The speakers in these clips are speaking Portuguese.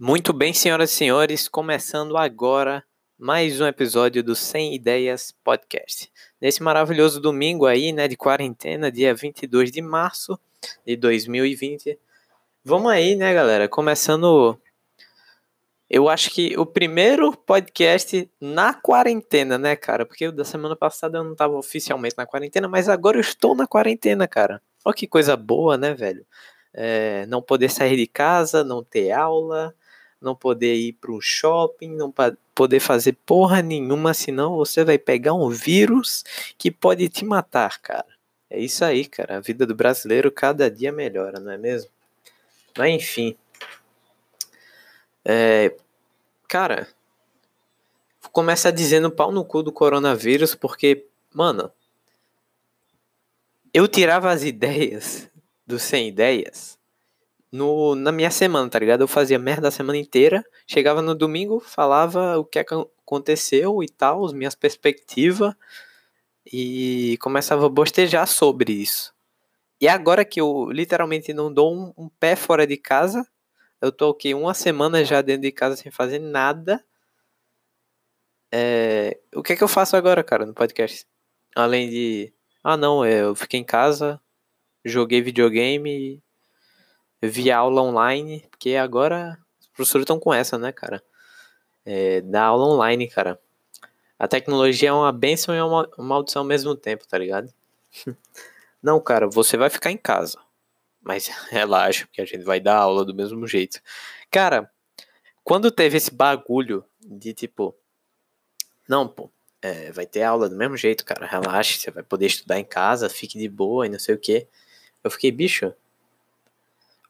Muito bem, senhoras e senhores, começando agora mais um episódio do Sem Ideias Podcast. Nesse maravilhoso domingo aí, né, de quarentena, dia 22 de março de 2020. Vamos aí, né, galera, começando eu acho que o primeiro podcast na quarentena, né, cara? Porque da semana passada eu não tava oficialmente na quarentena, mas agora eu estou na quarentena, cara. Olha que coisa boa, né, velho? É, não poder sair de casa, não ter aula, não poder ir para um shopping, não poder fazer porra nenhuma, senão você vai pegar um vírus que pode te matar, cara. É isso aí, cara. A vida do brasileiro cada dia melhora, não é mesmo? Mas enfim. É, cara, começa dizendo pau no cu do coronavírus, porque, mano, eu tirava as ideias do sem ideias no, na minha semana, tá ligado? Eu fazia merda a semana inteira, chegava no domingo, falava o que aconteceu e tal, as minhas perspectivas, e começava a bostejar sobre isso. E agora que eu literalmente não dou um, um pé fora de casa, eu tô aqui uma semana já dentro de casa sem fazer nada. É, o que é que eu faço agora, cara, no podcast? Além de. Ah, não, é, eu fiquei em casa, joguei videogame vi aula online, porque agora os professores estão com essa, né, cara? É, dar aula online, cara. A tecnologia é uma benção e uma maldição ao mesmo tempo, tá ligado? Não, cara, você vai ficar em casa. Mas relaxa, porque a gente vai dar aula do mesmo jeito. Cara, quando teve esse bagulho de tipo. Não, pô, é, vai ter aula do mesmo jeito, cara. Relaxa, você vai poder estudar em casa, fique de boa e não sei o que. Eu fiquei, bicho,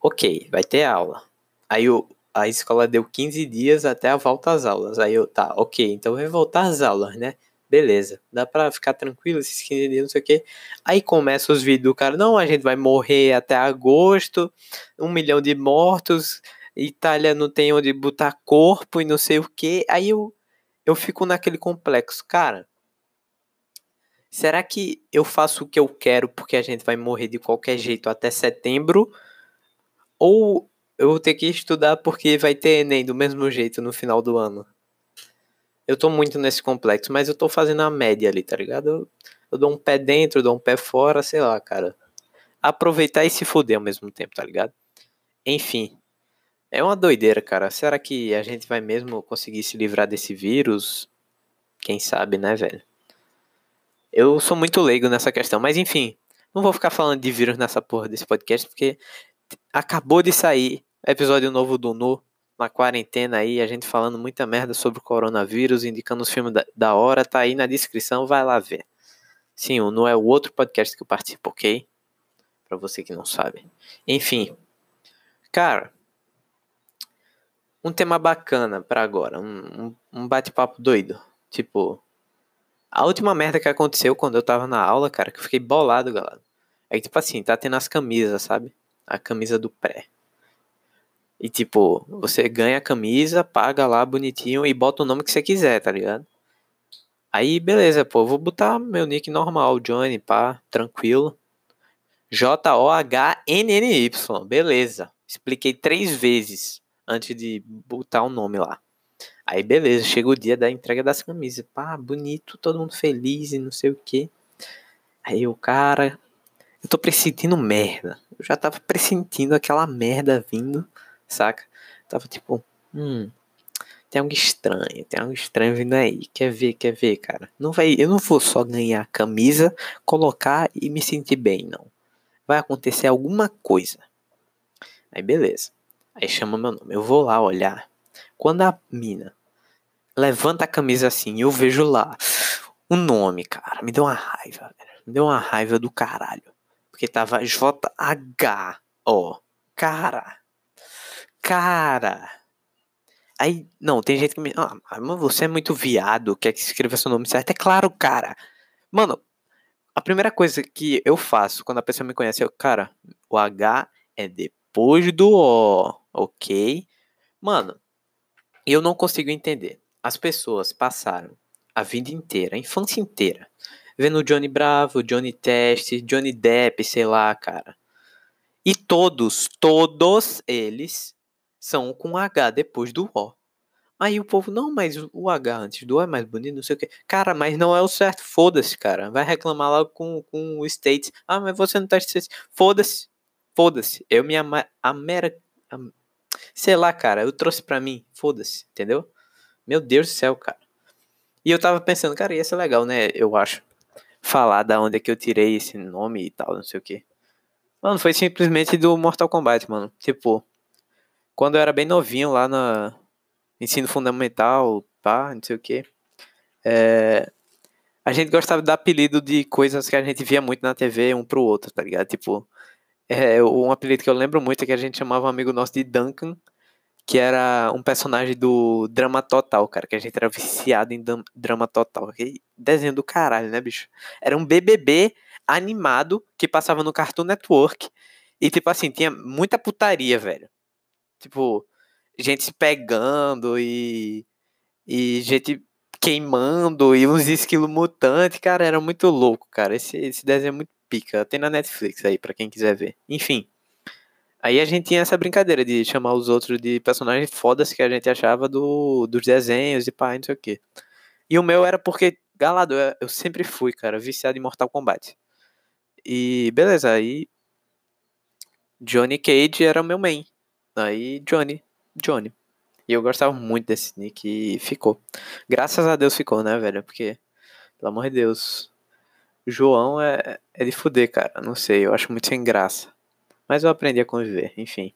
ok, vai ter aula. Aí o, a escola deu 15 dias até a volta às aulas. Aí eu, tá, ok, então vai voltar às aulas, né? Beleza, dá pra ficar tranquilo esses 15 dias, não sei o que. Aí começa os vídeos do cara, não, a gente vai morrer até agosto, um milhão de mortos, Itália não tem onde botar corpo e não sei o que. Aí eu, eu fico naquele complexo, cara. Será que eu faço o que eu quero porque a gente vai morrer de qualquer jeito até setembro? Ou eu vou ter que estudar porque vai ter Enem do mesmo jeito no final do ano. Eu tô muito nesse complexo, mas eu tô fazendo a média ali, tá ligado? Eu, eu dou um pé dentro, dou um pé fora, sei lá, cara. Aproveitar e se fuder ao mesmo tempo, tá ligado? Enfim. É uma doideira, cara. Será que a gente vai mesmo conseguir se livrar desse vírus? Quem sabe, né, velho? Eu sou muito leigo nessa questão, mas enfim. Não vou ficar falando de vírus nessa porra desse podcast, porque acabou de sair episódio novo do Nu, na quarentena aí, a gente falando muita merda sobre o coronavírus, indicando os filmes da, da hora, tá aí na descrição, vai lá ver. Sim, o Nu é o outro podcast que eu participo, ok? Pra você que não sabe. Enfim, cara, um tema bacana para agora, um, um, um bate-papo doido. Tipo, a última merda que aconteceu quando eu tava na aula, cara, que eu fiquei bolado, galera. É tipo assim, tá tendo as camisas, sabe? A camisa do pré. E tipo, você ganha a camisa, paga lá bonitinho e bota o nome que você quiser, tá ligado? Aí beleza, pô, vou botar meu nick normal, Johnny, pá, tranquilo. J-O-H-N-N-Y, beleza. Expliquei três vezes antes de botar o nome lá. Aí beleza, chega o dia da entrega das camisas. Pá, bonito, todo mundo feliz e não sei o que. Aí o cara, eu tô pressentindo merda. Eu já tava pressentindo aquela merda vindo, saca? Tava tipo, hum, tem algo estranho, tem algo estranho vindo aí. Quer ver, quer ver, cara? Não vai, eu não vou só ganhar camisa, colocar e me sentir bem, não. Vai acontecer alguma coisa. Aí beleza. Aí chama meu nome. Eu vou lá olhar. Quando a mina levanta a camisa assim, eu vejo lá o nome, cara. Me deu uma raiva, velho. Me deu uma raiva do caralho. Porque tava JH. Ó. Cara. Cara. Aí, não, tem gente que me. Ah, mas você é muito viado, quer que escreva seu nome certo. É claro, cara. Mano, a primeira coisa que eu faço quando a pessoa me conhece é, cara, o H é depois do O, ok? Mano, eu não consigo entender. As pessoas passaram a vida inteira, a infância inteira, vendo Johnny Bravo, Johnny Test, Johnny Depp, sei lá, cara. E todos, todos eles são com H depois do O. Aí o povo, não, mas o H antes do O é mais bonito, não sei o que. Cara, mas não é o certo. Foda-se, cara. Vai reclamar lá com, com o State. Ah, mas você não tá. Foda-se. Foda-se. Eu me ama, amera, am, sei lá, cara. Eu trouxe pra mim. Foda-se. Entendeu? Meu Deus do céu, cara. E eu tava pensando, cara, ia ser legal, né? Eu acho. Falar da onde é que eu tirei esse nome e tal, não sei o que. Mano, foi simplesmente do Mortal Kombat, mano. Tipo, quando eu era bem novinho lá na ensino fundamental, pá, não sei o que. É, a gente gostava de dar apelido de coisas que a gente via muito na TV um pro outro, tá ligado? Tipo, é, um apelido que eu lembro muito é que a gente chamava um amigo nosso de Duncan, que era um personagem do Drama Total, cara, que a gente era viciado em Drama Total. Que desenho do caralho, né, bicho? Era um BBB animado que passava no Cartoon Network. E, tipo assim, tinha muita putaria, velho. Tipo, gente se pegando e. E gente queimando e uns esquilos mutantes, cara, era muito louco, cara. Esse, esse desenho é muito pica. Tem na Netflix aí, para quem quiser ver. Enfim. Aí a gente tinha essa brincadeira de chamar os outros de personagens fodas que a gente achava do, dos desenhos e pá, não sei o quê. E o meu era porque, galado, eu, sempre fui, cara, viciado em Mortal Kombat. E beleza, aí Johnny Cage era o meu main. Aí Johnny, Johnny. E eu gostava muito desse nick e ficou. Graças a Deus ficou, né, velho? Porque, pelo amor de Deus, João é, é de fuder, cara. Não sei, eu acho muito sem graça. Mas eu aprendi a conviver, enfim.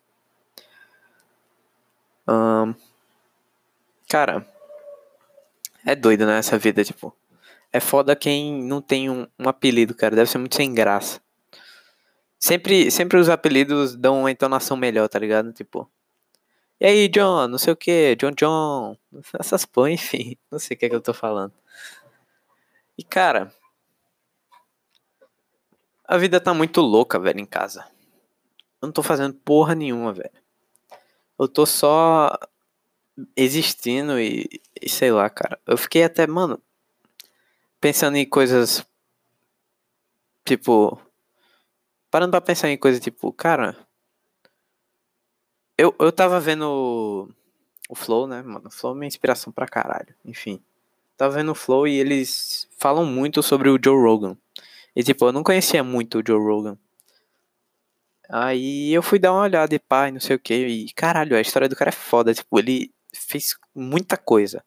Cara, é doido, né, essa vida, tipo. É foda quem não tem um, um apelido, cara. Deve ser muito sem graça. Sempre, sempre os apelidos dão uma entonação melhor, tá ligado? Tipo, e aí, John, não sei o que, John John, essas pô, enfim, não sei o que é que eu tô falando. E cara, a vida tá muito louca, velho, em casa. Eu não tô fazendo porra nenhuma, velho. Eu tô só existindo e, e sei lá, cara. Eu fiquei até, mano, pensando em coisas tipo parando pra pensar em coisa tipo, cara. Eu, eu tava vendo o Flow, né, mano? O Flow é minha inspiração pra caralho. Enfim. Tava vendo o Flow e eles falam muito sobre o Joe Rogan. E tipo, eu não conhecia muito o Joe Rogan. Aí eu fui dar uma olhada e pá, não sei o que. E caralho, a história do cara é foda. Tipo, ele fez muita coisa.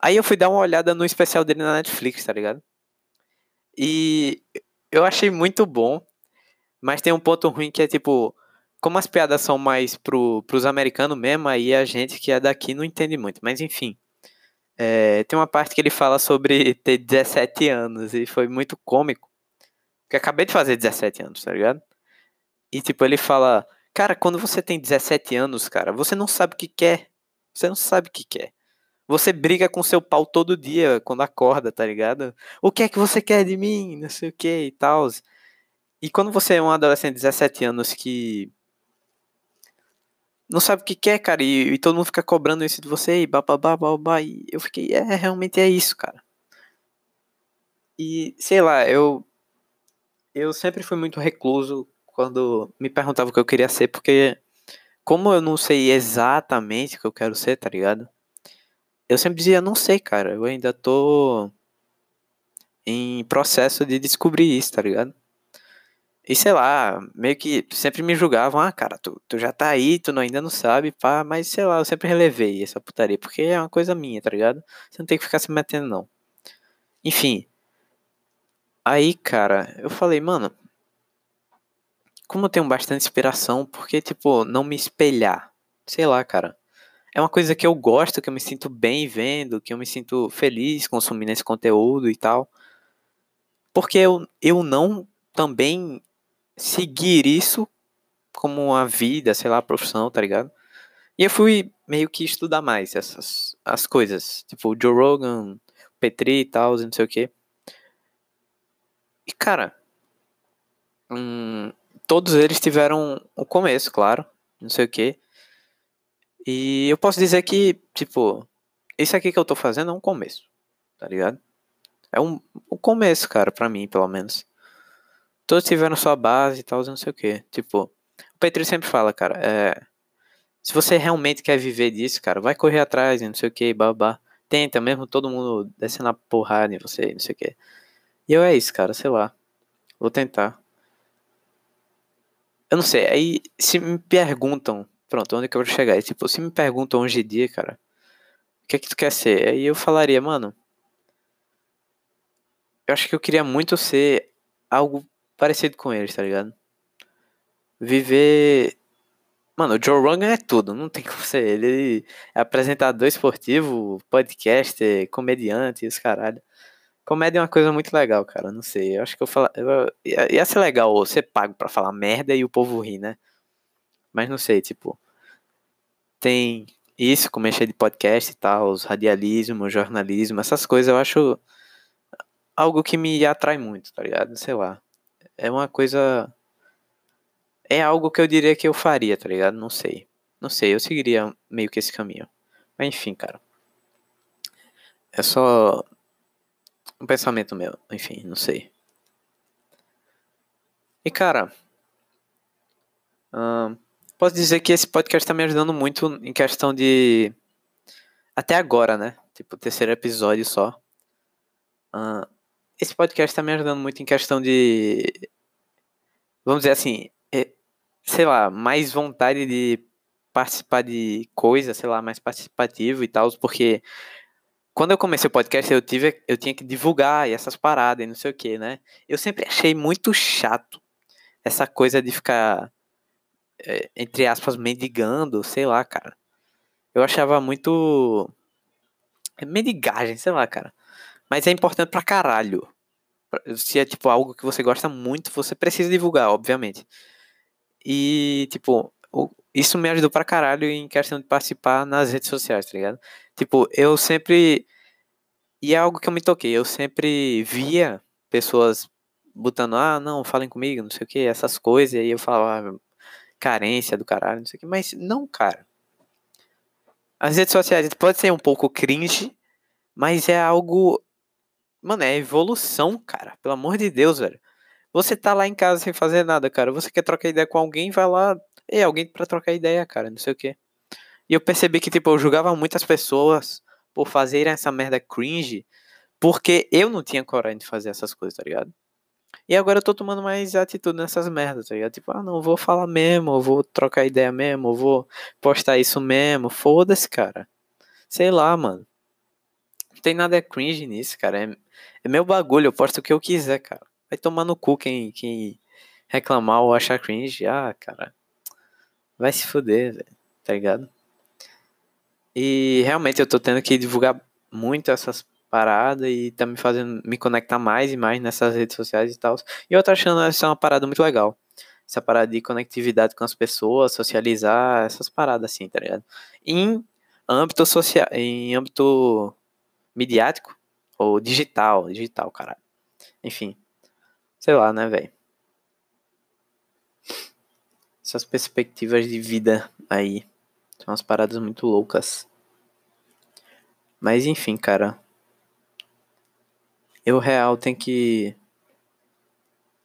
Aí eu fui dar uma olhada no especial dele na Netflix, tá ligado? E eu achei muito bom. Mas tem um ponto ruim que é tipo, como as piadas são mais pro, pros americanos mesmo, aí a gente que é daqui não entende muito. Mas enfim. É, tem uma parte que ele fala sobre ter 17 anos e foi muito cômico. Porque acabei de fazer 17 anos, tá ligado? E tipo, ele fala, cara, quando você tem 17 anos, cara, você não sabe o que quer. Você não sabe o que quer. Você briga com seu pau todo dia quando acorda, tá ligado? O que é que você quer de mim? Não sei o que e tal. E quando você é um adolescente de 17 anos que não sabe o que quer, cara, e, e todo mundo fica cobrando isso de você, e bababá, babá, e eu fiquei, é, realmente é isso, cara. E, sei lá, eu eu sempre fui muito recluso quando me perguntava o que eu queria ser, porque como eu não sei exatamente o que eu quero ser, tá ligado? Eu sempre dizia, não sei, cara, eu ainda tô em processo de descobrir isso, tá ligado? E sei lá, meio que sempre me julgavam, ah, cara, tu, tu já tá aí, tu não, ainda não sabe, pá, mas sei lá, eu sempre relevei essa putaria, porque é uma coisa minha, tá ligado? Você não tem que ficar se metendo, não. Enfim. Aí, cara, eu falei, mano, como eu tenho bastante inspiração, por que, tipo, não me espelhar? Sei lá, cara. É uma coisa que eu gosto, que eu me sinto bem vendo, que eu me sinto feliz consumindo esse conteúdo e tal. Porque eu, eu não também seguir isso como uma vida, sei lá, profissão, tá ligado? E eu fui meio que estudar mais essas as coisas, tipo Joe Rogan, Petri e tal, não sei o que. E cara, hum, todos eles tiveram o começo, claro, não sei o que. E eu posso dizer que, tipo, isso aqui que eu tô fazendo é um começo, tá ligado? É um, um começo, cara, para mim, pelo menos todos tiveram sua base e tal, não sei o que. Tipo, o Petri sempre fala, cara, é, Se você realmente quer viver disso, cara, vai correr atrás, não sei o que, babá. Tenta mesmo todo mundo descendo a porrada em você, não sei o que. E eu é isso, cara, sei lá. Vou tentar. Eu não sei, aí se me perguntam, pronto, onde que eu vou chegar? E, tipo, se me perguntam hoje em dia, cara, o que é que tu quer ser? Aí eu falaria, mano, eu acho que eu queria muito ser algo parecido com eles, tá ligado? Viver. Mano, o Joe Rogan é tudo, não tem como ser. Ele é apresentador esportivo, podcaster, comediante, os caralho. Comédia é uma coisa muito legal, cara. Não sei. Eu acho que eu falar. Ia ser legal ser pago pra falar merda e o povo rir, né? Mas não sei, tipo. Tem isso, como encher de podcast e tal, os radialismo, jornalismo, essas coisas eu acho algo que me atrai muito, tá ligado? Sei lá. É uma coisa. É algo que eu diria que eu faria, tá ligado? Não sei. Não sei, eu seguiria meio que esse caminho. Mas enfim, cara. É só um pensamento meu. Enfim, não sei. E cara. Posso dizer que esse podcast tá me ajudando muito em questão de. Até agora, né? Tipo, terceiro episódio só. Esse podcast tá me ajudando muito em questão de. Vamos dizer assim. É, sei lá, mais vontade de participar de coisas, sei lá, mais participativo e tal, porque quando eu comecei o podcast, eu tive, eu tinha que divulgar essas paradas e não sei o que, né? Eu sempre achei muito chato essa coisa de ficar, é, entre aspas, mendigando, sei lá, cara. Eu achava muito mendigagem, sei lá, cara. Mas é importante pra caralho. Se é tipo algo que você gosta muito, você precisa divulgar, obviamente. E, tipo, isso me ajudou pra caralho em questão de participar nas redes sociais, tá ligado? Tipo, eu sempre. E é algo que eu me toquei. Eu sempre via pessoas botando, ah, não, falem comigo, não sei o que, essas coisas. E aí eu falava, ah, carência do caralho, não sei o que. Mas não, cara. As redes sociais pode ser um pouco cringe, mas é algo Mano, é evolução, cara. Pelo amor de Deus, velho. Você tá lá em casa sem fazer nada, cara. Você quer trocar ideia com alguém, vai lá. É, alguém pra trocar ideia, cara. Não sei o quê. E eu percebi que, tipo, eu julgava muitas pessoas por fazerem essa merda cringe. Porque eu não tinha coragem de fazer essas coisas, tá ligado? E agora eu tô tomando mais atitude nessas merdas, tá ligado? Tipo, ah, não, vou falar mesmo, vou trocar ideia mesmo, vou postar isso mesmo. Foda-se, cara. Sei lá, mano. Não tem nada cringe nisso, cara. É, é meu bagulho, eu posto o que eu quiser, cara. Vai tomar no cu quem, quem reclamar ou achar cringe. Ah, cara. Vai se fuder, velho. Tá ligado? E realmente eu tô tendo que divulgar muito essas paradas e tá me fazendo me conectar mais e mais nessas redes sociais e tal. E eu tô achando essa uma parada muito legal. Essa parada de conectividade com as pessoas, socializar, essas paradas assim, tá ligado? Em âmbito social, em âmbito midiático ou digital, digital, caralho. Enfim, sei lá, né, velho? Essas perspectivas de vida aí são umas paradas muito loucas. Mas enfim, cara. Eu real tenho que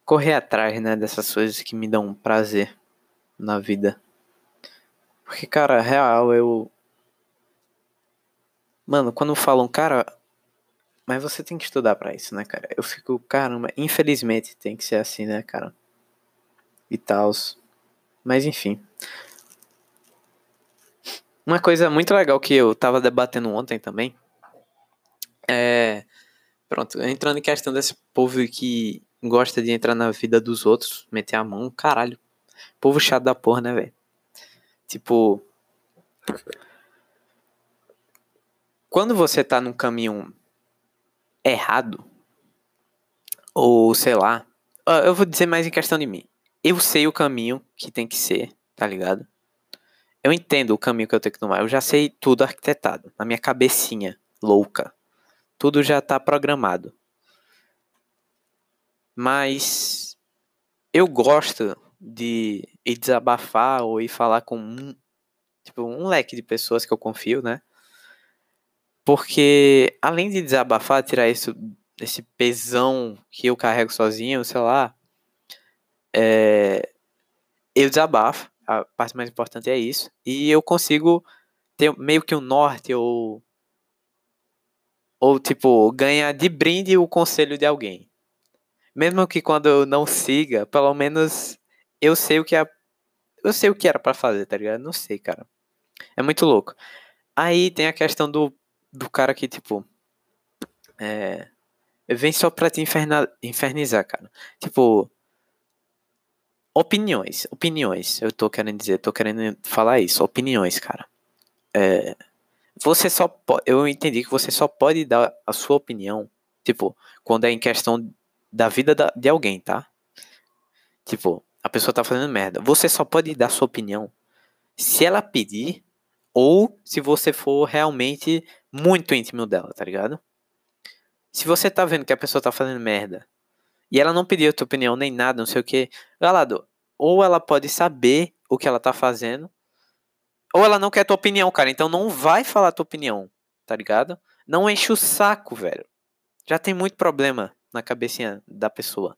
correr atrás, né, dessas coisas que me dão prazer na vida. Porque, cara, real, eu Mano, quando falam, cara, mas você tem que estudar para isso, né, cara? Eu fico, caramba, infelizmente tem que ser assim, né, cara? E tal. Mas enfim. Uma coisa muito legal que eu tava debatendo ontem também é. Pronto, entrando em questão desse povo que gosta de entrar na vida dos outros, meter a mão, caralho. Povo chato da porra, né, velho? Tipo quando você tá num caminho errado, ou sei lá, eu vou dizer mais em questão de mim. Eu sei o caminho que tem que ser, tá ligado? Eu entendo o caminho que eu tenho que tomar. Eu já sei tudo arquitetado. Na minha cabecinha louca. Tudo já tá programado. Mas eu gosto de ir desabafar ou ir falar com um, tipo, um leque de pessoas que eu confio, né? Porque além de desabafar, tirar isso, esse pesão que eu carrego sozinho, sei lá, é, eu desabafo, a parte mais importante é isso. E eu consigo ter meio que um norte ou ou tipo ganhar de brinde o conselho de alguém. Mesmo que quando eu não siga, pelo menos eu sei o que é eu sei o que era para fazer, tá ligado? Não sei, cara. É muito louco. Aí tem a questão do, do cara que, tipo. É. Vem só pra te inferna, infernizar, cara. Tipo. Opiniões. Opiniões. Eu tô querendo dizer, tô querendo falar isso. Opiniões, cara. É. Você só pode. Eu entendi que você só pode dar a sua opinião. Tipo, quando é em questão da vida da, de alguém, tá? Tipo, a pessoa tá fazendo merda. Você só pode dar sua opinião se ela pedir ou se você for realmente muito íntimo dela, tá ligado? Se você tá vendo que a pessoa tá fazendo merda e ela não pediu tua opinião nem nada, não sei o que, galado, ou ela pode saber o que ela tá fazendo, ou ela não quer tua opinião, cara. Então não vai falar tua opinião, tá ligado? Não enche o saco, velho. Já tem muito problema na cabecinha da pessoa.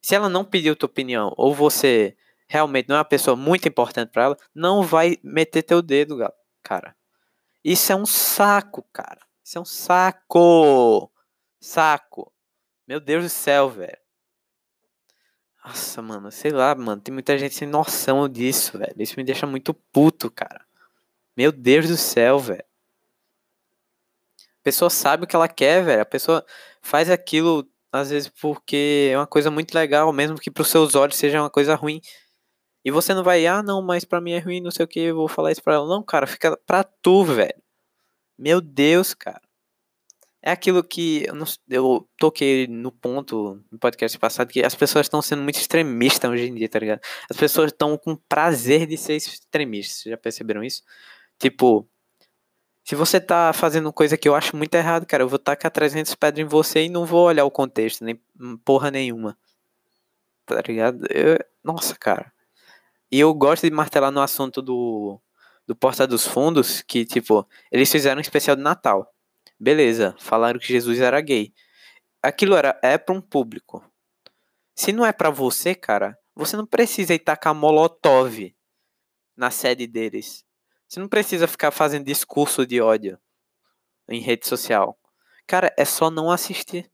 Se ela não pediu tua opinião, ou você realmente não é uma pessoa muito importante para ela, não vai meter teu dedo, cara. Isso é um saco, cara. Isso é um saco. Saco. Meu Deus do céu, velho. Nossa, mano, sei lá, mano. Tem muita gente sem noção disso, velho. Isso me deixa muito puto, cara. Meu Deus do céu, velho. A pessoa sabe o que ela quer, velho. A pessoa faz aquilo às vezes porque é uma coisa muito legal, mesmo que para os seus olhos seja uma coisa ruim. E você não vai, ah, não, mas para mim é ruim, não sei o que, eu vou falar isso para ela. Não, cara, fica pra tu, velho. Meu Deus, cara. É aquilo que eu, não, eu toquei no ponto no podcast passado que as pessoas estão sendo muito extremistas hoje em dia, tá ligado? As pessoas estão com prazer de ser extremistas. Já perceberam isso? Tipo, se você tá fazendo coisa que eu acho muito errado, cara, eu vou tacar 300 pedras em você e não vou olhar o contexto, nem porra nenhuma. Tá ligado? Eu, nossa, cara. E eu gosto de martelar no assunto do, do Porta dos Fundos, que, tipo, eles fizeram um especial de Natal. Beleza, falaram que Jesus era gay. Aquilo era, é pra um público. Se não é para você, cara, você não precisa ir tacar molotov na sede deles. Você não precisa ficar fazendo discurso de ódio em rede social. Cara, é só não assistir.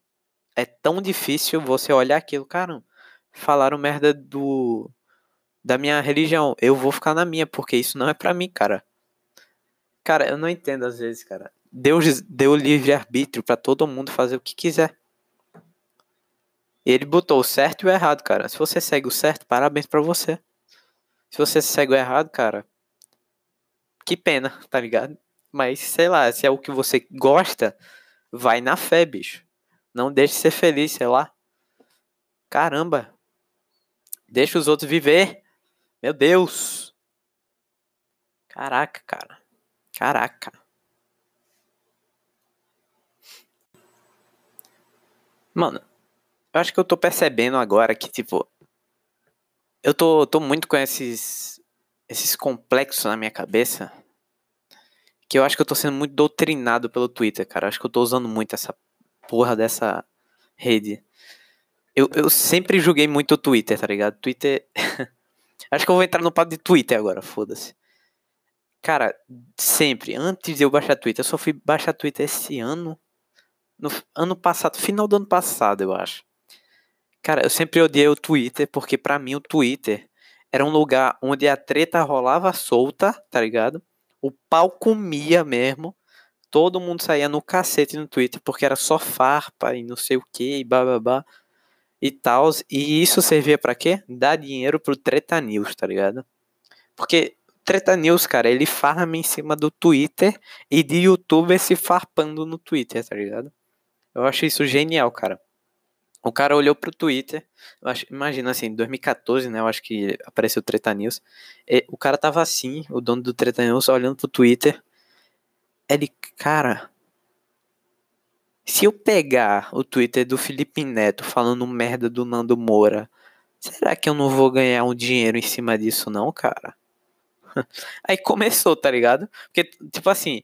É tão difícil você olhar aquilo, cara. Falaram merda do da minha religião. Eu vou ficar na minha, porque isso não é para mim, cara. Cara, eu não entendo às vezes, cara. Deus deu livre arbítrio para todo mundo fazer o que quiser. Ele botou o certo e o errado, cara. Se você segue o certo, parabéns para você. Se você segue o errado, cara, que pena, tá ligado? Mas sei lá, se é o que você gosta, vai na fé, bicho. Não deixe de ser feliz, sei lá. Caramba. Deixa os outros viver. Meu Deus. Caraca, cara. Caraca. Mano, eu acho que eu tô percebendo agora que, tipo, eu tô, tô muito com esses esses complexos na minha cabeça que eu acho que eu tô sendo muito doutrinado pelo Twitter, cara. Eu acho que eu tô usando muito essa porra dessa rede. Eu, eu sempre julguei muito o Twitter, tá ligado? Twitter. acho que eu vou entrar no papo de Twitter agora, foda-se. Cara, sempre, antes de eu baixar Twitter, eu só fui baixar Twitter esse ano. No ano passado, final do ano passado, eu acho. Cara, eu sempre odiei o Twitter, porque para mim o Twitter era um lugar onde a treta rolava solta, tá ligado? O pau comia mesmo. Todo mundo saía no cacete no Twitter porque era só farpa e não sei o que e bababá e tal. E isso servia para quê? Dar dinheiro pro Treta News, tá ligado? Porque Treta News, cara, ele farma em cima do Twitter e de youtuber se farpando no Twitter, tá ligado? Eu acho isso genial, cara. O cara olhou pro Twitter, acho, imagina assim, em 2014, né, eu acho que apareceu o Treta News, o cara tava assim, o dono do Treta News, olhando pro Twitter, ele, cara, se eu pegar o Twitter do Felipe Neto falando merda do Nando Moura, será que eu não vou ganhar um dinheiro em cima disso não, cara? Aí começou, tá ligado? Porque, tipo assim,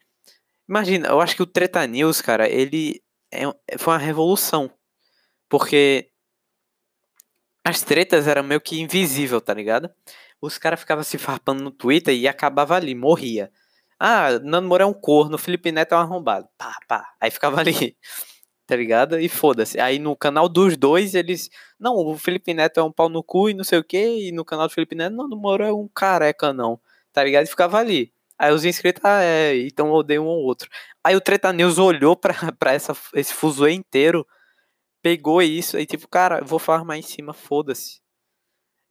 imagina, eu acho que o Treta News, cara, ele é, foi uma revolução porque as tretas eram meio que invisível, tá ligado? os caras ficavam se farpando no Twitter e acabava ali, morria. Ah, Nando Moura é um corno, Felipe Neto é um arrombado. Pá, pá. Aí ficava ali, tá ligado? E foda-se. Aí no canal dos dois, eles. Não, o Felipe Neto é um pau no cu e não sei o quê. E no canal do Felipe Neto, Nando Moura é um careca, não. Tá ligado? E ficava ali. Aí os inscritos, ah, é, então odeiam um ou outro. Aí o Treta News olhou pra, pra essa, esse fuzuê inteiro, pegou isso, e tipo, cara, vou farmar em cima, foda-se.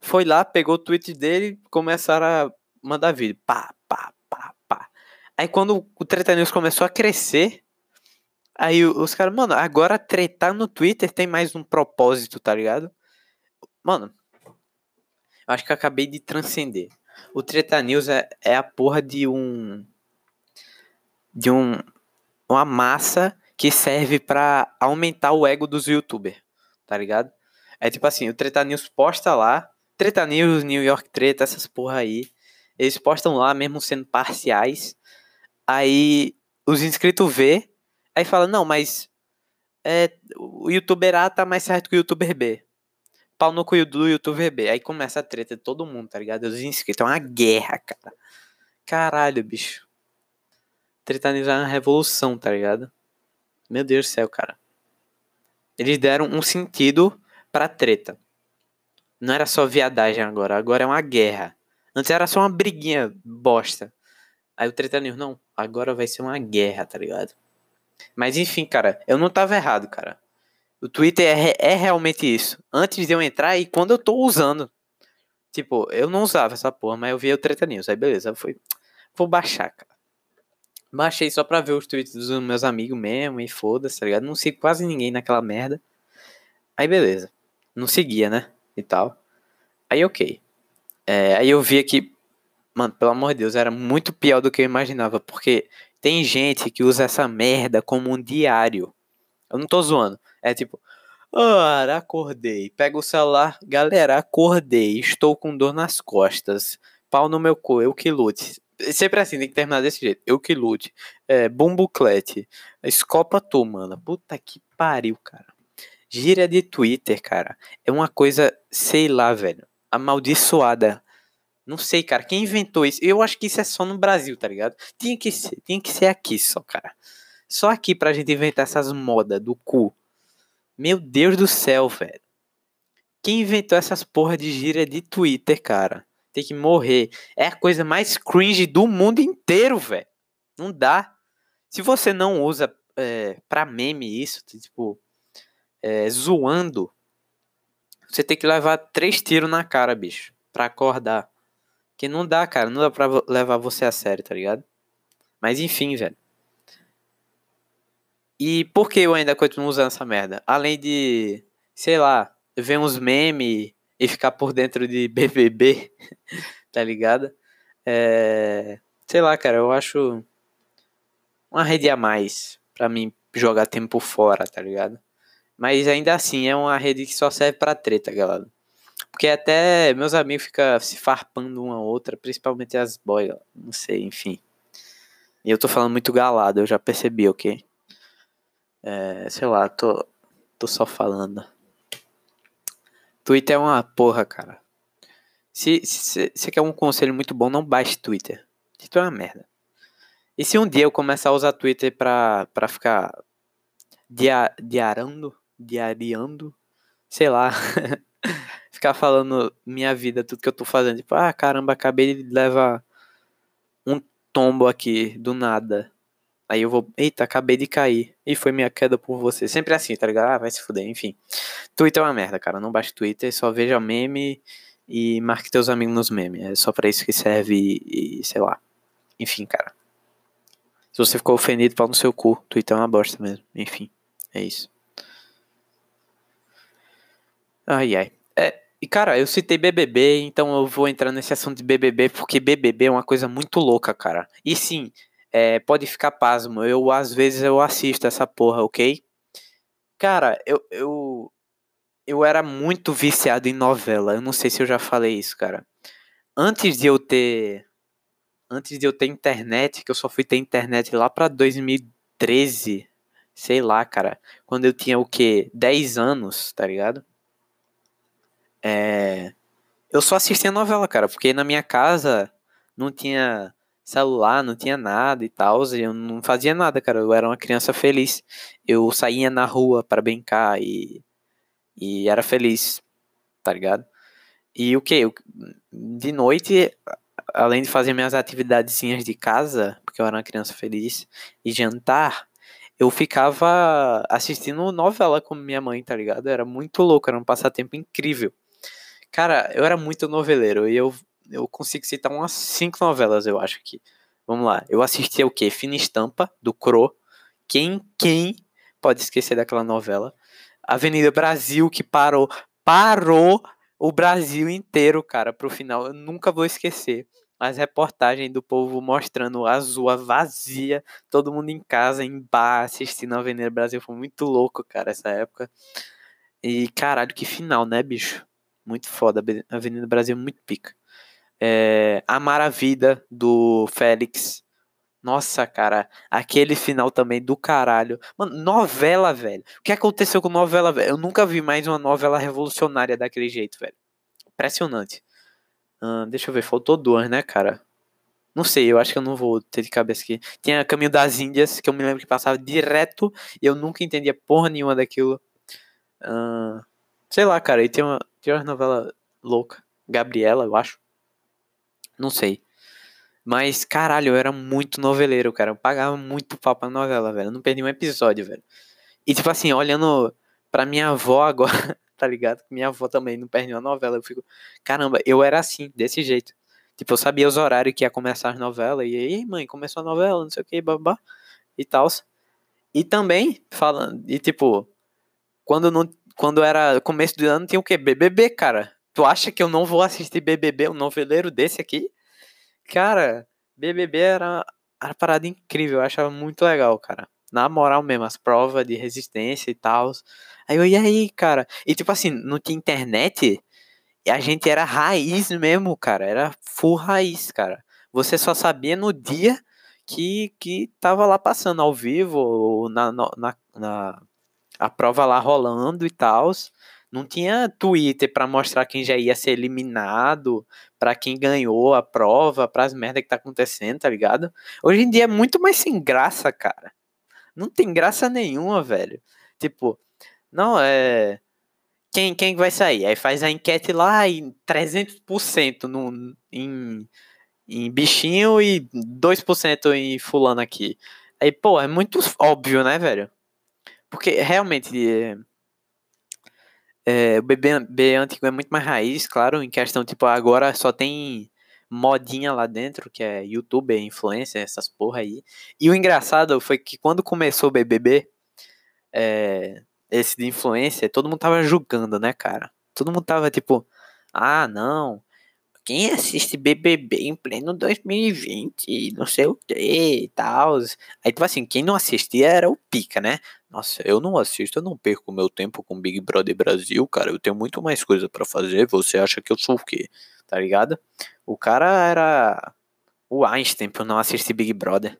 Foi lá, pegou o tweet dele, começaram a mandar vídeo. Pá, pá, pá, pá. Aí quando o Treta News começou a crescer, aí os caras, mano, agora tretar no Twitter tem mais um propósito, tá ligado? Mano, acho que acabei de transcender. O Treta News é, é a porra de um. De um. Uma massa que serve para aumentar o ego dos youtubers, tá ligado? É tipo assim, o Treta News posta lá, Treta News, New York Treta, essas porra aí. Eles postam lá, mesmo sendo parciais. Aí os inscritos vê, aí fala, não, mas é, o youtuber A tá mais certo que o youtuber B pau no cu do youtuber B. Aí começa a treta de todo mundo, tá ligado? Os inscritos. É uma guerra, cara. Caralho, bicho. Tretanizar é uma revolução, tá ligado? Meu Deus do céu, cara. Eles deram um sentido pra treta. Não era só viadagem agora. Agora é uma guerra. Antes era só uma briguinha bosta. Aí o Treta não. Agora vai ser uma guerra, tá ligado? Mas enfim, cara. Eu não tava errado, cara. O Twitter é, é realmente isso. Antes de eu entrar e quando eu tô usando. Tipo, eu não usava essa porra, mas eu via o Treta News. Aí beleza, foi. Vou baixar, cara. Baixei só pra ver os tweets dos meus amigos mesmo e foda-se, tá ligado? Não sigo quase ninguém naquela merda. Aí beleza. Não seguia, né? E tal. Aí ok. É, aí eu via que, mano, pelo amor de Deus, era muito pior do que eu imaginava. Porque tem gente que usa essa merda como um diário. Eu não tô zoando. É tipo, ora, acordei. Pega o celular, galera, acordei. Estou com dor nas costas. Pau no meu cu, eu que lute. Sempre assim, tem que terminar desse jeito. Eu que lute. É, bumbuclete. Escopa tu, mano. Puta que pariu, cara. Gira de Twitter, cara. É uma coisa, sei lá, velho. Amaldiçoada. Não sei, cara. Quem inventou isso? Eu acho que isso é só no Brasil, tá ligado? Tinha que ser, tinha que ser aqui só, cara. Só aqui pra gente inventar essas modas do cu. Meu Deus do céu, velho. Quem inventou essas porra de gíria de Twitter, cara? Tem que morrer. É a coisa mais cringe do mundo inteiro, velho. Não dá. Se você não usa é, pra meme isso, tipo, é, zoando, você tem que levar três tiros na cara, bicho, pra acordar. Que não dá, cara. Não dá pra levar você a sério, tá ligado? Mas enfim, velho. E por que eu ainda continuo usando essa merda? Além de, sei lá, ver uns memes e ficar por dentro de BBB, tá ligado? É, sei lá, cara, eu acho uma rede a mais para mim jogar tempo fora, tá ligado? Mas ainda assim é uma rede que só serve para treta, galera. Porque até meus amigos ficam se farpando uma outra, principalmente as boys, não sei, enfim. E eu tô falando muito galado, eu já percebi, ok? É, sei lá, tô, tô só falando. Twitter é uma porra, cara. Se você quer um conselho muito bom, não baixe Twitter. Twitter é uma merda. E se um dia eu começar a usar Twitter pra, pra ficar dia, diarando, diariando, sei lá, ficar falando minha vida, tudo que eu tô fazendo. Tipo, ah, caramba, acabei de levar um tombo aqui do nada. Aí eu vou, eita, acabei de cair. E foi minha queda por você. Sempre assim, tá ligado? Ah, vai se fuder, enfim. Twitter é uma merda, cara. Não baixe Twitter, só veja meme e marque teus amigos nos memes. É só para isso que serve e, sei lá. Enfim, cara. Se você ficou ofendido, pau no seu cu. Twitter é uma bosta mesmo. Enfim, é isso. Ai, ai. É, e cara, eu citei BBB, então eu vou entrar nesse assunto de BBB porque BBB é uma coisa muito louca, cara. E sim, é, pode ficar pasmo. Eu, às vezes, eu assisto essa porra, ok? Cara, eu, eu, eu era muito viciado em novela. Eu não sei se eu já falei isso, cara. Antes de eu ter. Antes de eu ter internet, que eu só fui ter internet lá pra 2013. Sei lá, cara. Quando eu tinha o quê? 10 anos, tá ligado? É. eu só assistia novela, cara, porque na minha casa não tinha celular, não tinha nada e tal, eu não fazia nada, cara, eu era uma criança feliz. Eu saía na rua para brincar e, e era feliz, tá ligado? E o que? De noite, além de fazer minhas atividadezinhas de casa, porque eu era uma criança feliz, e jantar, eu ficava assistindo novela com minha mãe, tá ligado? Era muito louco, era um passatempo incrível. Cara, eu era muito noveleiro e eu, eu consigo citar umas cinco novelas, eu acho que. Vamos lá. Eu assistia o quê? Fina Estampa, do Cro. Quem, quem pode esquecer daquela novela? Avenida Brasil, que parou, parou o Brasil inteiro, cara, pro final. Eu nunca vou esquecer as reportagens do povo mostrando a Azul vazia, todo mundo em casa, em bar, assistindo a Avenida Brasil. Foi muito louco, cara, essa época. E caralho, que final, né, bicho? Muito foda. Avenida Brasil muito pica. É, Amar a Vida, do Félix. Nossa, cara, aquele final também do caralho. Mano, novela, velho. O que aconteceu com novela, velho? Eu nunca vi mais uma novela revolucionária daquele jeito, velho. Impressionante. Uh, deixa eu ver, faltou duas, né, cara? Não sei, eu acho que eu não vou ter de cabeça aqui. Tinha Caminho das Índias, que eu me lembro que passava direto e eu nunca entendia porra nenhuma daquilo. Uh, sei lá, cara, e tem uma, tem uma novela louca. Gabriela, eu acho. Não sei. Mas, caralho, eu era muito noveleiro, cara. Eu pagava muito pau pra novela, velho. Eu não perdi um episódio, velho. E, tipo assim, olhando pra minha avó agora, tá ligado? Minha avó também não perde uma novela. Eu fico, caramba, eu era assim, desse jeito. Tipo, eu sabia os horários que ia começar as novelas. E aí, mãe, começou a novela, não sei o que, babá. E tal. E também, falando, e tipo, quando não. Quando era começo do ano, tinha o quê? BBB, cara. Tu acha que eu não vou assistir BBB, um noveleiro desse aqui? Cara, BBB era, uma parada incrível, eu achava muito legal, cara. Na moral mesmo, as provas de resistência e tal. Aí eu, e aí, cara? E tipo assim, não tinha internet, e a gente era raiz mesmo, cara. Era full raiz, cara. Você só sabia no dia que, que tava lá passando ao vivo, na, na, na a prova lá rolando e tal. Não tinha Twitter para mostrar quem já ia ser eliminado, para quem ganhou a prova, para as merdas que tá acontecendo, tá ligado? Hoje em dia é muito mais sem graça, cara. Não tem graça nenhuma, velho. Tipo, não é quem quem vai sair? Aí faz a enquete lá e 300% no em em bichinho e 2% em fulano aqui. Aí, pô, é muito óbvio, né, velho? Porque realmente é, o BB antigo é muito mais raiz, claro, em questão, tipo, agora só tem modinha lá dentro, que é youtuber, influencer, essas porra aí. E o engraçado foi que quando começou o BBB, é, esse de influência, todo mundo tava julgando, né, cara? Todo mundo tava tipo, ah, não, quem assiste BBB em pleno 2020, não sei o que e tal. Aí, tipo assim, quem não assistia era o Pica, né? Nossa, eu não assisto, eu não perco meu tempo com Big Brother Brasil, cara. Eu tenho muito mais coisa para fazer. Você acha que eu sou o quê? Tá ligado? O cara era o Einstein por não assistir Big Brother.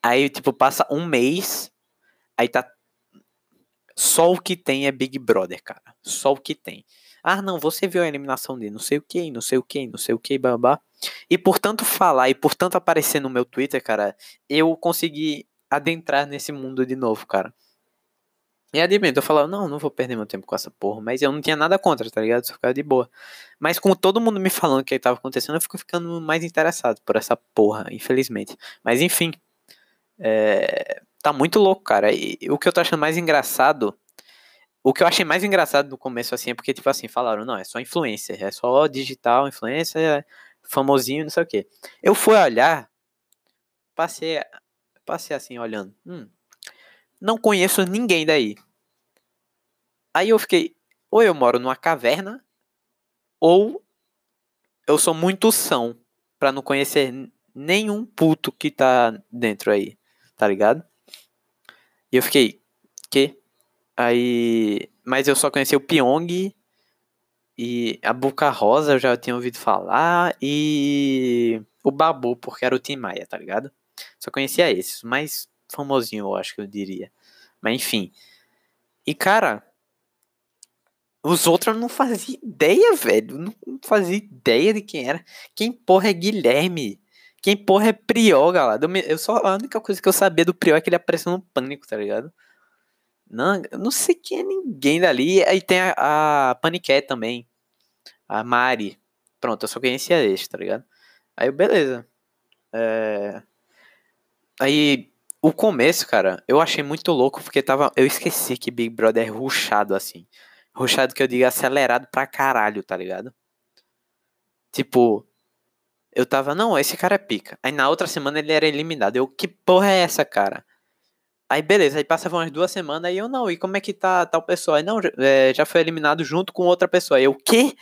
Aí, tipo, passa um mês, aí tá. Só o que tem é Big Brother, cara. Só o que tem. Ah, não, você viu a eliminação de não sei o que, não sei o que, não sei o que, babá. E por tanto falar e por tanto aparecer no meu Twitter, cara, eu consegui adentrar nesse mundo de novo, cara. E admito, eu falava, não, não vou perder meu tempo com essa porra. Mas eu não tinha nada contra, tá ligado? Só ficava de boa. Mas com todo mundo me falando o que estava acontecendo, eu fico ficando mais interessado por essa porra, infelizmente. Mas enfim. É... Tá muito louco, cara. E o que eu tô achando mais engraçado. O que eu achei mais engraçado no começo, assim, é porque, tipo assim, falaram, não, é só influencer, é só digital, influencer, é famosinho, não sei o quê. Eu fui olhar, passei, passei assim, olhando. Hum, não conheço ninguém daí. Aí eu fiquei, ou eu moro numa caverna, ou eu sou muito são para não conhecer nenhum puto que tá dentro aí, tá ligado? E eu fiquei, que? Aí, mas eu só conheci o Pyong e a Boca Rosa eu já tinha ouvido falar e o Babu, porque era o Tim Maia, tá ligado? Só conhecia esses, mas famosinho, eu acho que eu diria. Mas enfim. E cara, Os outros eu não fazia ideia, velho. Não fazia ideia de quem era. Quem porra é Guilherme? Quem porra é Priol, galera? Eu só, a única coisa que eu sabia do Priol é que ele apareceu no pânico, tá ligado? Não, não sei quem é ninguém dali. Aí tem a, a Paniqué também. A Mari. Pronto, eu só conhecia esse, tá ligado? Aí, beleza. É... Aí, o começo, cara, eu achei muito louco porque tava. Eu esqueci que Big Brother é ruchado assim. Ruchado que eu digo acelerado pra caralho, tá ligado? Tipo, eu tava, não, esse cara é pica. Aí na outra semana ele era eliminado. Eu, que porra é essa, cara? Aí beleza, aí passavam umas duas semanas, aí eu não, e como é que tá tal pessoa? Aí não, é, já foi eliminado junto com outra pessoa. Aí eu, o quê?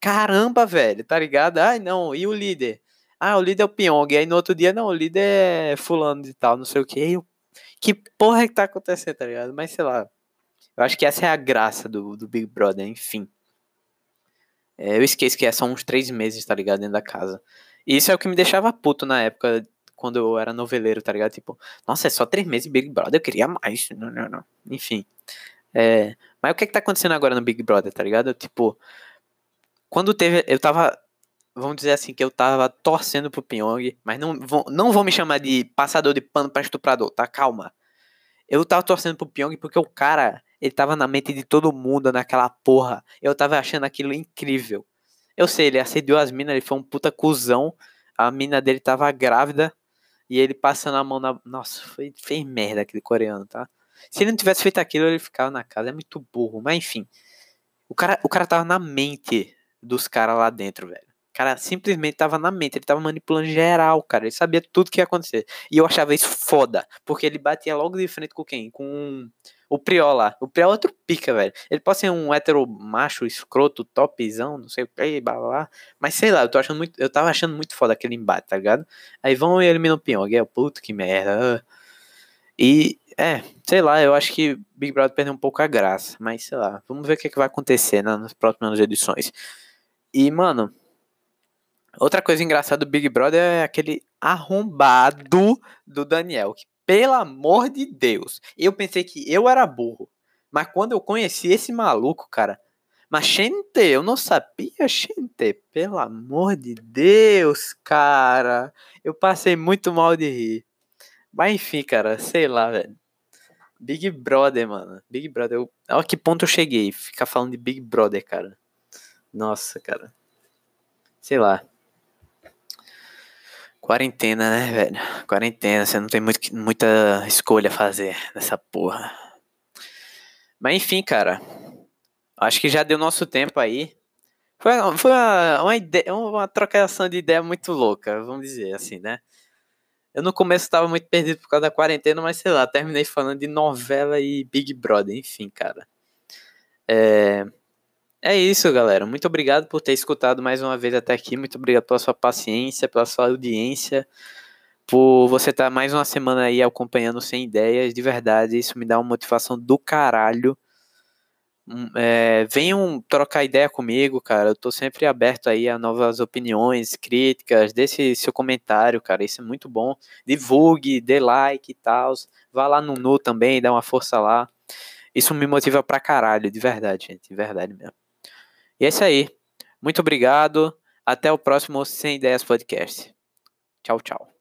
Caramba, velho, tá ligado? Ai não, e o líder? Ah, o líder é o Pyong. Aí no outro dia, não, o líder é fulano de tal, não sei o que. Eu, que porra é que tá acontecendo, tá ligado? Mas sei lá. Eu acho que essa é a graça do, do Big Brother, enfim. É, eu esqueço que é só uns três meses, tá ligado? Dentro da casa. E isso é o que me deixava puto na época, quando eu era noveleiro, tá ligado? Tipo, nossa, é só três meses Big Brother, eu queria mais. Não, não, não. Enfim. É, mas o que é que tá acontecendo agora no Big Brother, tá ligado? Tipo, quando teve. Eu tava vamos dizer assim, que eu tava torcendo pro Pyong, mas não vão, não vão me chamar de passador de pano pra estuprador, tá? Calma. Eu tava torcendo pro Pyong porque o cara, ele tava na mente de todo mundo naquela porra. Eu tava achando aquilo incrível. Eu sei, ele assediou as minas, ele foi um puta cuzão. A mina dele tava grávida e ele passando a mão na. Nossa, foi, fez merda aquele coreano, tá? Se ele não tivesse feito aquilo, ele ficava na casa. É muito burro, mas enfim. O cara, o cara tava na mente dos caras lá dentro, velho cara simplesmente tava na mente, ele tava manipulando geral, cara. Ele sabia tudo que ia acontecer. E eu achava isso foda, porque ele batia logo de frente com quem? Com o Priol lá. O Priol é outro pica, velho. Ele pode ser um hétero macho, escroto, topzão, não sei o que, blá, blá, blá. Mas sei lá, eu tô achando muito. Eu tava achando muito foda aquele embate, tá ligado? Aí vão e eliminam o Pyong. É, puto que merda. E, é, sei lá, eu acho que Big Brother perdeu um pouco a graça. Mas sei lá, vamos ver o que, é que vai acontecer né, nas próximas edições. E, mano, Outra coisa engraçada do Big Brother é aquele arrombado do Daniel. Que, pelo amor de Deus, eu pensei que eu era burro. Mas quando eu conheci esse maluco, cara. Mas, gente, eu não sabia, gente. Pelo amor de Deus, cara. Eu passei muito mal de rir. Mas enfim, cara, sei lá, velho. Big Brother, mano. Big Brother. Eu... Olha que ponto eu cheguei. Ficar falando de Big Brother, cara. Nossa, cara. Sei lá. Quarentena, né, velho? Quarentena, você não tem muito, muita escolha a fazer nessa porra. Mas enfim, cara. Acho que já deu nosso tempo aí. Foi, foi uma, uma, ideia, uma trocação de ideia muito louca, vamos dizer assim, né? Eu no começo estava muito perdido por causa da quarentena, mas sei lá, terminei falando de novela e Big Brother, enfim, cara. É, é isso, galera. Muito obrigado por ter escutado mais uma vez até aqui. Muito obrigado pela sua paciência, pela sua audiência, por você estar tá mais uma semana aí acompanhando sem ideias. De verdade, isso me dá uma motivação do caralho. Hum, é, venham trocar ideia comigo, cara. Eu tô sempre aberto aí a novas opiniões, críticas. Deixe seu comentário, cara. Isso é muito bom. Divulgue, dê like e tal. Vá lá no Nu também, dá uma força lá. Isso me motiva pra caralho, de verdade, gente. De verdade mesmo. E é isso aí. Muito obrigado. Até o próximo Sem Ideias Podcast. Tchau, tchau.